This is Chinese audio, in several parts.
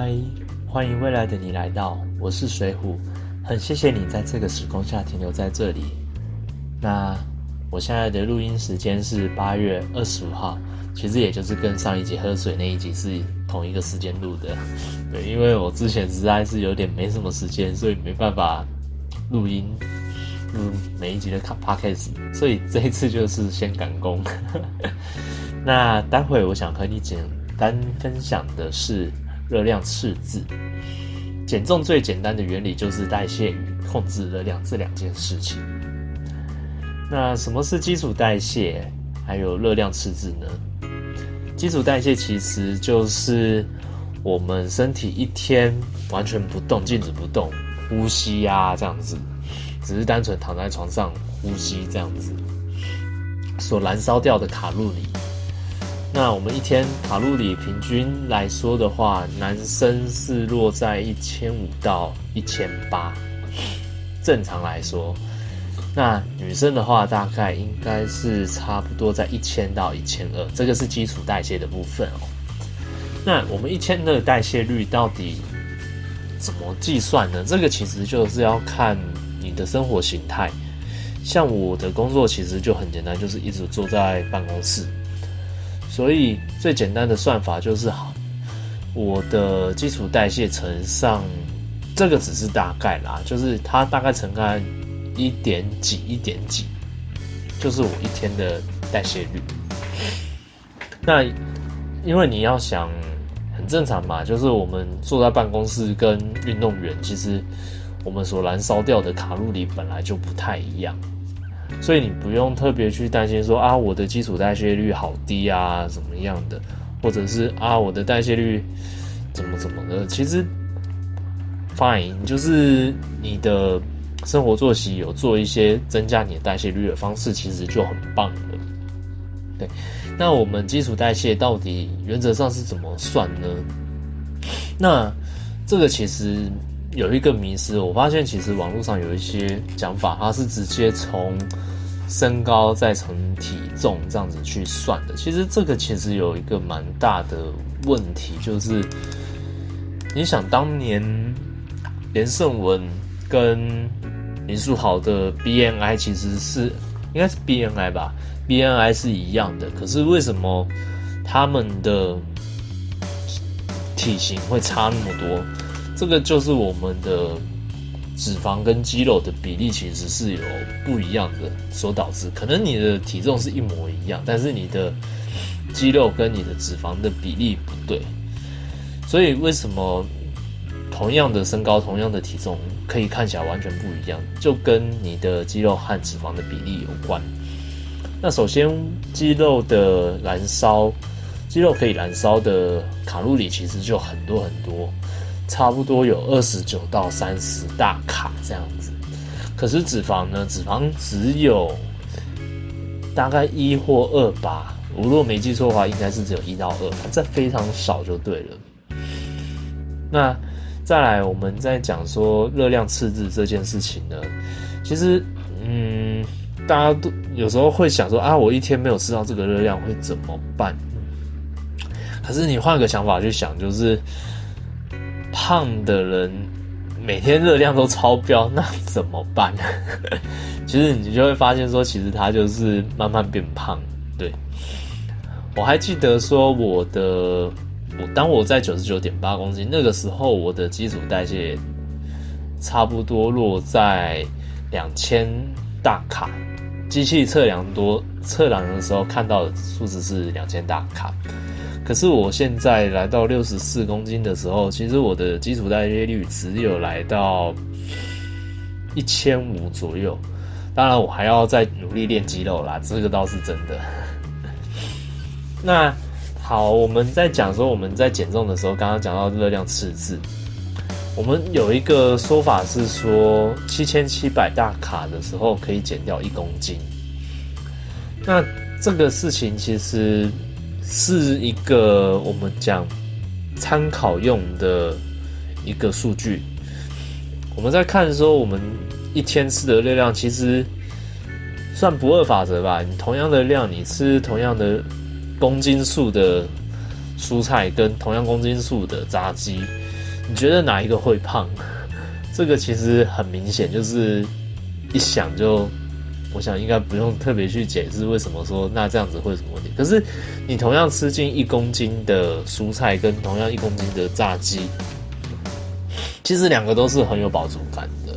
嗨，欢迎未来的你来到，我是水虎，很谢谢你在这个时空下停留在这里。那我现在的录音时间是八月二十五号，其实也就是跟上一集喝水那一集是同一个时间录的。对，因为我之前实在是有点没什么时间，所以没办法录音，录每一集的卡 p o c a s t 所以这一次就是先赶工。那待会我想和你简单分享的是。热量赤字，减重最简单的原理就是代谢与控制热量这两件事情。那什么是基础代谢，还有热量赤字呢？基础代谢其实就是我们身体一天完全不动、静止不动、呼吸呀这样子，只是单纯躺在床上呼吸这样子，所燃烧掉的卡路里。那我们一天卡路里平均来说的话，男生是落在一千五到一千八，正常来说。那女生的话，大概应该是差不多在一千到一千二，这个是基础代谢的部分哦。那我们一天的代谢率到底怎么计算呢？这个其实就是要看你的生活形态。像我的工作其实就很简单，就是一直坐在办公室。所以最简单的算法就是好，我的基础代谢乘上，这个只是大概啦，就是它大概乘开一点几一点几，就是我一天的代谢率。那因为你要想，很正常嘛，就是我们坐在办公室跟运动员，其实我们所燃烧掉的卡路里本来就不太一样。所以你不用特别去担心说啊，我的基础代谢率好低啊，怎么样的，或者是啊，我的代谢率怎么怎么的。其实，fine，就是你的生活作息有做一些增加你的代谢率的方式，其实就很棒了。对，那我们基础代谢到底原则上是怎么算呢？那这个其实。有一个迷思，我发现其实网络上有一些讲法，它是直接从身高再乘体重这样子去算的。其实这个其实有一个蛮大的问题，就是你想当年连胜文跟林书豪的 BMI 其实是应该是 BMI 吧，BMI 是一样的，可是为什么他们的体型会差那么多？这个就是我们的脂肪跟肌肉的比例其实是有不一样的所导致，可能你的体重是一模一样，但是你的肌肉跟你的脂肪的比例不对，所以为什么同样的身高、同样的体重可以看起来完全不一样，就跟你的肌肉和脂肪的比例有关。那首先，肌肉的燃烧，肌肉可以燃烧的卡路里其实就很多很多。差不多有二十九到三十大卡这样子，可是脂肪呢？脂肪只有大概一或二吧。我如果没记错的话，应该是只有一到二，这非常少就对了。那再来，我们在讲说热量赤字这件事情呢，其实，嗯，大家都有时候会想说啊，我一天没有吃到这个热量会怎么办？可是你换个想法去想，就是。胖的人每天热量都超标，那怎么办？其实你就会发现说，其实他就是慢慢变胖。对，我还记得说我的，我当我在九十九点八公斤那个时候，我的基础代谢差不多落在两千大卡，机器测量多测量的时候看到的数字是两千大卡。可是我现在来到六十四公斤的时候，其实我的基础代谢率只有来到一千五左右。当然，我还要再努力练肌肉啦，这个倒是真的。那好，我们在讲说我们在减重的时候，刚刚讲到热量赤字，我们有一个说法是说七千七百大卡的时候可以减掉一公斤。那这个事情其实。是一个我们讲参考用的一个数据。我们在看的时候，我们一天吃的热量其实算不二法则吧。你同样的量，你吃同样的公斤数的蔬菜跟同样公斤数的炸鸡，你觉得哪一个会胖？这个其实很明显，就是一想就，我想应该不用特别去解释为什么说那这样子会有什么问题。可是你同样吃进一公斤的蔬菜，跟同样一公斤的炸鸡，其实两个都是很有饱足感的，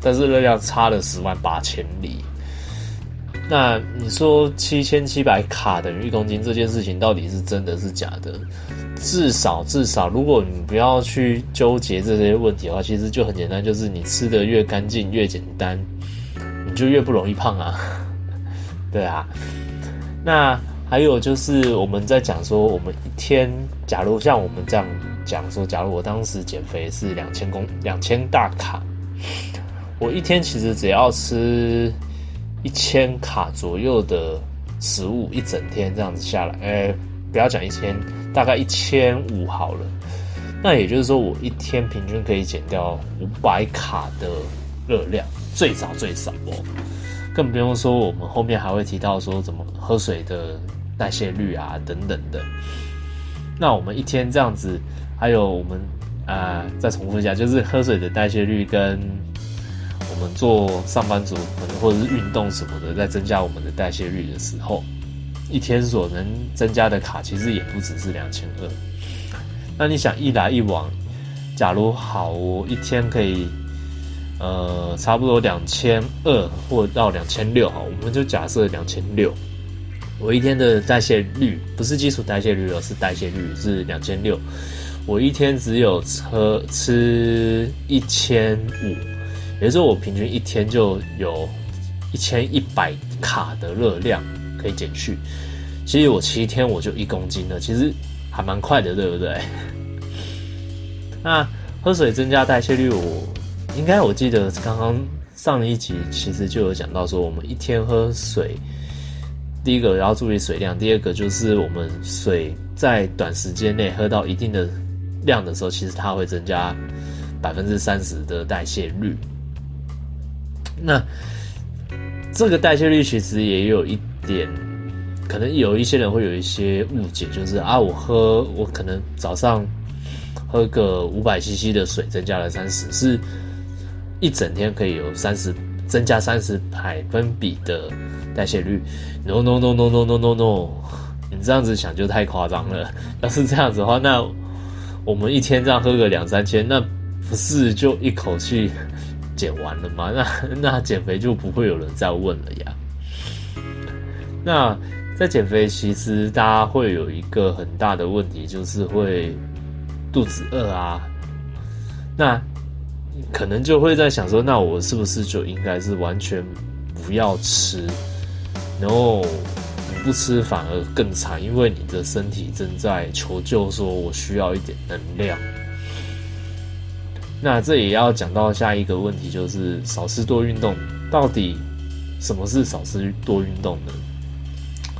但是热量差了十万八千里。那你说七千七百卡等于一公斤这件事情到底是真的是假的？至少至少，如果你不要去纠结这些问题的话，其实就很简单，就是你吃的越干净越简单，就越不容易胖啊。对啊。那还有就是我们在讲说，我们一天，假如像我们这样讲说，假如我当时减肥是两千公两千大卡，我一天其实只要吃。一千卡左右的食物，一整天这样子下来，哎，不要讲一千，大概一千五好了。那也就是说，我一天平均可以减掉五百卡的热量，最少最少哦。更不用说我们后面还会提到说怎么喝水的代谢率啊等等的。那我们一天这样子，还有我们啊，再重复一下，就是喝水的代谢率跟。我们做上班族，可能或者是运动什么的，在增加我们的代谢率的时候，一天所能增加的卡其实也不只是两千二。那你想一来一往，假如好，我一天可以，呃，差不多两千二或到两千六，哈，我们就假设两千六，我一天的代谢率不是基础代谢率，而是代谢率是两千六，我一天只有吃吃一千五。也就是说，我平均一天就有一千一百卡的热量可以减去。其实我七天我就一公斤了，其实还蛮快的，对不对？那喝水增加代谢率，我应该我记得刚刚上一集其实就有讲到说，我们一天喝水，第一个要注意水量，第二个就是我们水在短时间内喝到一定的量的时候，其实它会增加百分之三十的代谢率。那这个代谢率其实也有一点，可能有一些人会有一些误解，就是啊，我喝我可能早上喝个五百 CC 的水，增加了三十，是一整天可以有三十增加三十百分比的代谢率。No no no no no no no no，你这样子想就太夸张了。要是这样子的话，那我们一天这样喝个两三千，那不是就一口气？减完了吗？那那减肥就不会有人再问了呀。那在减肥，其实大家会有一个很大的问题，就是会肚子饿啊。那可能就会在想说，那我是不是就应该是完全不要吃？然后你不吃反而更惨，因为你的身体正在求救，说我需要一点能量。那这也要讲到下一个问题，就是少吃多运动。到底什么是少吃多运动呢？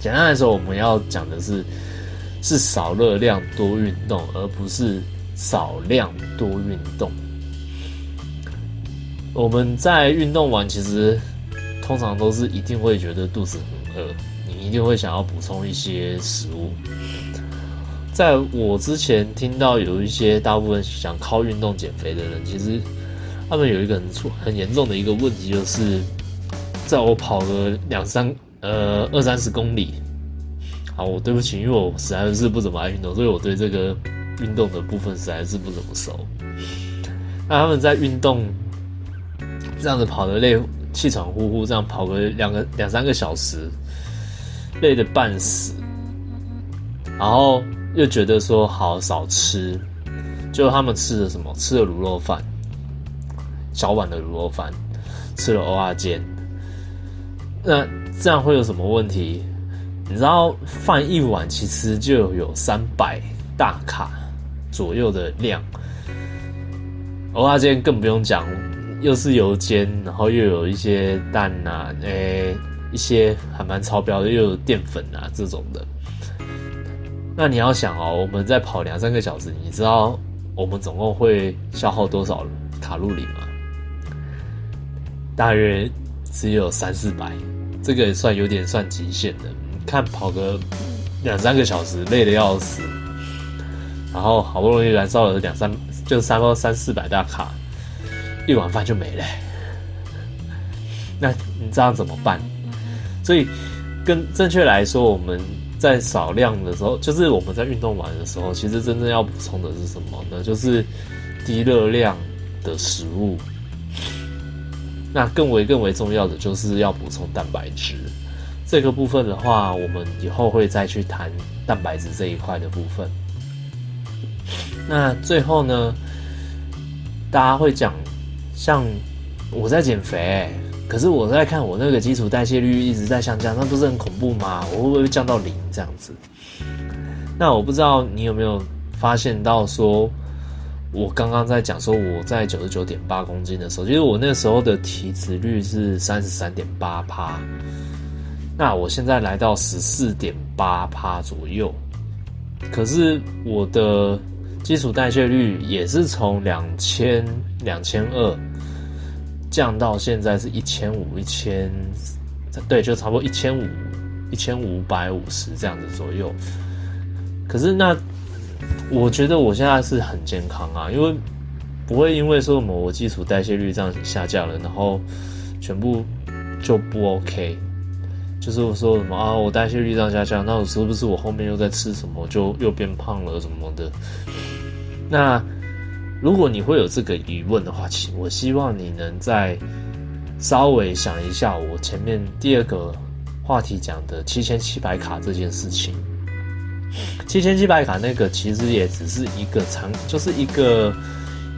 简单来说，我们要讲的是是少热量多运动，而不是少量多运动。我们在运动完，其实通常都是一定会觉得肚子很饿，你一定会想要补充一些食物。在我之前听到有一些大部分想靠运动减肥的人，其实他们有一个很错很严重的一个问题，就是在我跑个两三呃二三十公里，好，我对不起，因为我实在是不怎么爱运动，所以我对这个运动的部分实在是不怎么熟。那他们在运动这样子跑的累，气喘呼呼，这样跑个两个两三个小时，累得半死，然后。又觉得说好少吃，就他们吃了什么？吃了卤肉饭，小碗的卤肉饭，吃了蚵仔煎。那这样会有什么问题？你知道饭一碗其实就有三百大卡左右的量，蚵仔煎更不用讲，又是油煎，然后又有一些蛋呐，诶，一些还蛮超标的，又有淀粉啊这种的。那你要想哦，我们在跑两三个小时，你知道我们总共会消耗多少卡路里吗？大约只有三四百，这个也算有点算极限的。看跑个两三个小时，累得要死，然后好不容易燃烧了两三就三包三四百大卡，一碗饭就没了。那你这样怎么办？所以，更正确来说，我们在少量的时候，就是我们在运动完的时候，其实真正要补充的是什么呢？就是低热量的食物。那更为更为重要的，就是要补充蛋白质。这个部分的话，我们以后会再去谈蛋白质这一块的部分。那最后呢，大家会讲，像我在减肥。可是我在看我那个基础代谢率一直在下降，那不是很恐怖吗？我会不会降到零这样子？那我不知道你有没有发现到，说我刚刚在讲说我在九十九点八公斤的时候，其实我那时候的体脂率是三十三点八趴，那我现在来到十四点八趴左右，可是我的基础代谢率也是从两千两千二。降到现在是一千五，一千，对，就差不多一千五，一千五百五十这样子左右。可是那，我觉得我现在是很健康啊，因为不会因为说某个基础代谢率这样下降了，然后全部就不 OK。就是说什么啊，我代谢率这样下降，那我是不是我后面又在吃什么，就又变胖了什么的？那。如果你会有这个疑问的话，请我希望你能再稍微想一下我前面第二个话题讲的七千七百卡这件事情。七千七百卡那个其实也只是一个常，就是一个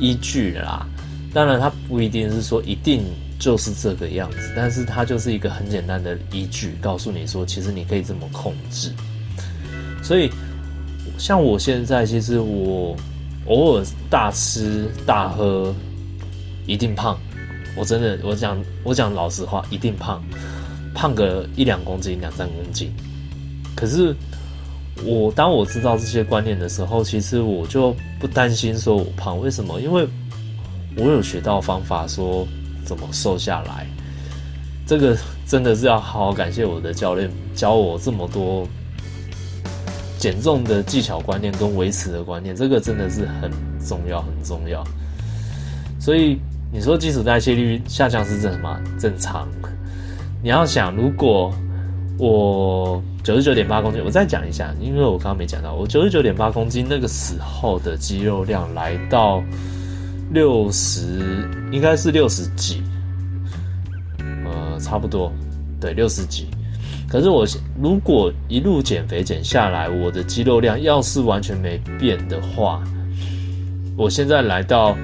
依据啦。当然，它不一定是说一定就是这个样子，但是它就是一个很简单的依据，告诉你说其实你可以这么控制。所以，像我现在，其实我。偶尔大吃大喝，一定胖。我真的，我讲我讲老实话，一定胖，胖个一两公斤、两三公斤。可是我当我知道这些观念的时候，其实我就不担心说我胖。为什么？因为我有学到方法，说怎么瘦下来。这个真的是要好好感谢我的教练，教我这么多。减重的技巧观念跟维持的观念，这个真的是很重要，很重要。所以你说基础代谢率下降是正吗？正常。你要想，如果我九十九点八公斤，我再讲一下，因为我刚刚没讲到，我九十九点八公斤那个时候的肌肉量来到六十，应该是六十几，呃，差不多，对，六十几。可是我如果一路减肥减下来，我的肌肉量要是完全没变的话，我现在来到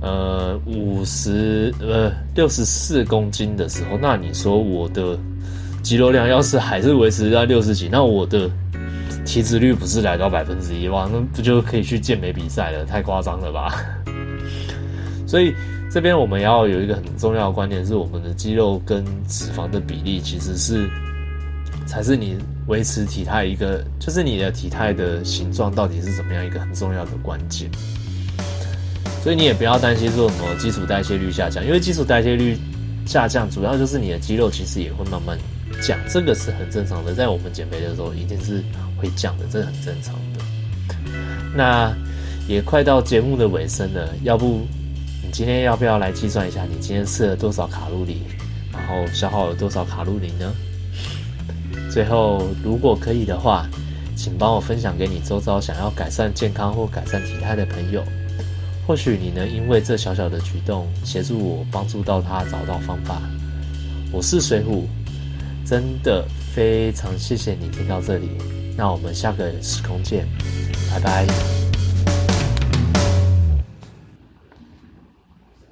呃五十呃六十四公斤的时候，那你说我的肌肉量要是还是维持在六十几，那我的体脂率不是来到百分之一哇？那不就可以去健美比赛了？太夸张了吧？所以。这边我们要有一个很重要的观点，是我们的肌肉跟脂肪的比例其实是才是你维持体态一个，就是你的体态的形状到底是怎么样一个很重要的关键。所以你也不要担心说什么基础代谢率下降，因为基础代谢率下降主要就是你的肌肉其实也会慢慢降，这个是很正常的，在我们减肥的时候一定是会降的，这是很正常的。那也快到节目的尾声了，要不？今天要不要来计算一下你今天吃了多少卡路里，然后消耗了多少卡路里呢？最后，如果可以的话，请帮我分享给你周遭想要改善健康或改善体态的朋友。或许你能因为这小小的举动，协助我帮助到他找到方法。我是水虎，真的非常谢谢你听到这里。那我们下个时空见，拜拜。